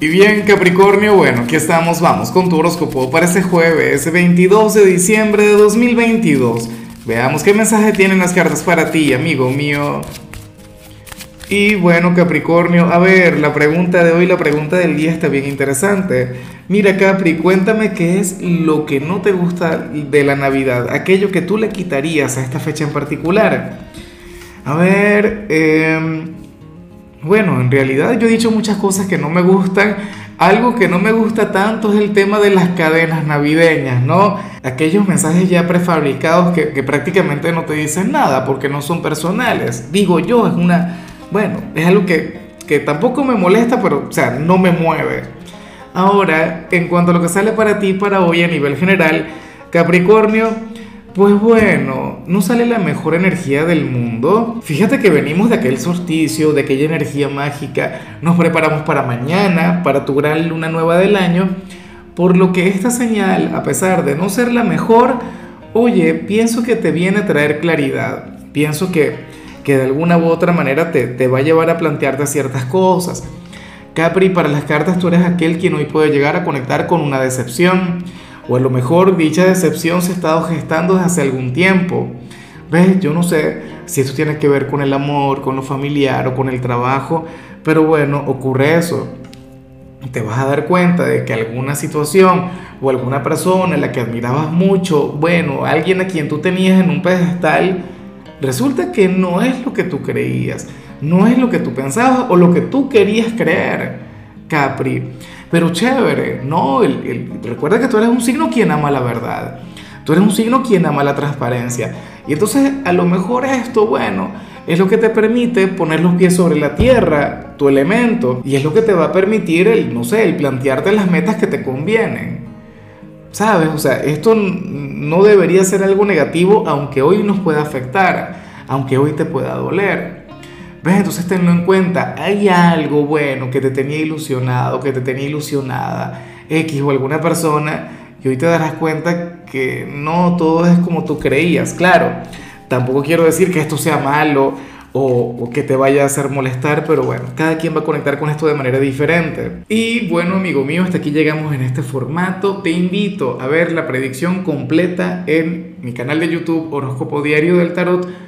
Y bien, Capricornio, bueno, aquí estamos, vamos con tu horóscopo para este jueves 22 de diciembre de 2022. Veamos qué mensaje tienen las cartas para ti, amigo mío. Y bueno, Capricornio, a ver, la pregunta de hoy, la pregunta del día está bien interesante. Mira, Capri, cuéntame qué es lo que no te gusta de la Navidad, aquello que tú le quitarías a esta fecha en particular. A ver, eh bueno, en realidad yo he dicho muchas cosas que no me gustan. Algo que no me gusta tanto es el tema de las cadenas navideñas, ¿no? Aquellos mensajes ya prefabricados que, prácticamente no te dicen nada porque no son personales. Digo yo, es una... Bueno, es algo que, que tampoco me molesta, pero, o sea, no me mueve. Ahora, en cuanto a lo que sale para ti para hoy a nivel general, Capricornio, pues bueno, no sale la mejor energía del mundo. Fíjate que venimos de aquel solsticio, de aquella energía mágica. Nos preparamos para mañana, para tu gran luna nueva del año. Por lo que esta señal, a pesar de no ser la mejor, oye, pienso que te viene a traer claridad. Pienso que, que de alguna u otra manera te, te va a llevar a plantearte ciertas cosas. Capri, para las cartas tú eres aquel quien hoy puede llegar a conectar con una decepción o a lo mejor dicha decepción se ha estado gestando desde hace algún tiempo. ¿Ves? Yo no sé si esto tiene que ver con el amor, con lo familiar o con el trabajo, pero bueno, ocurre eso. Te vas a dar cuenta de que alguna situación o alguna persona en la que admirabas mucho, bueno, alguien a quien tú tenías en un pedestal, resulta que no es lo que tú creías, no es lo que tú pensabas o lo que tú querías creer, Capri. Pero chévere, no, recuerda que tú eres un signo quien ama la verdad. Tú eres un signo quien ama la transparencia. Y entonces a lo mejor esto, bueno, es lo que te permite poner los pies sobre la tierra, tu elemento, y es lo que te va a permitir el, no sé, el plantearte las metas que te convienen. ¿Sabes? O sea, esto no debería ser algo negativo, aunque hoy nos pueda afectar, aunque hoy te pueda doler. ¿Ves? Entonces tenlo en cuenta. Hay algo bueno que te tenía ilusionado, que te tenía ilusionada, X o alguna persona, y hoy te darás cuenta que no todo es como tú creías. Claro, tampoco quiero decir que esto sea malo o, o, que te vaya a hacer molestar, pero bueno, cada quien va a conectar con esto de manera diferente. Y bueno, amigo mío, hasta aquí llegamos en este formato. Te invito a ver la predicción completa en mi canal de YouTube Horóscopo Diario del Tarot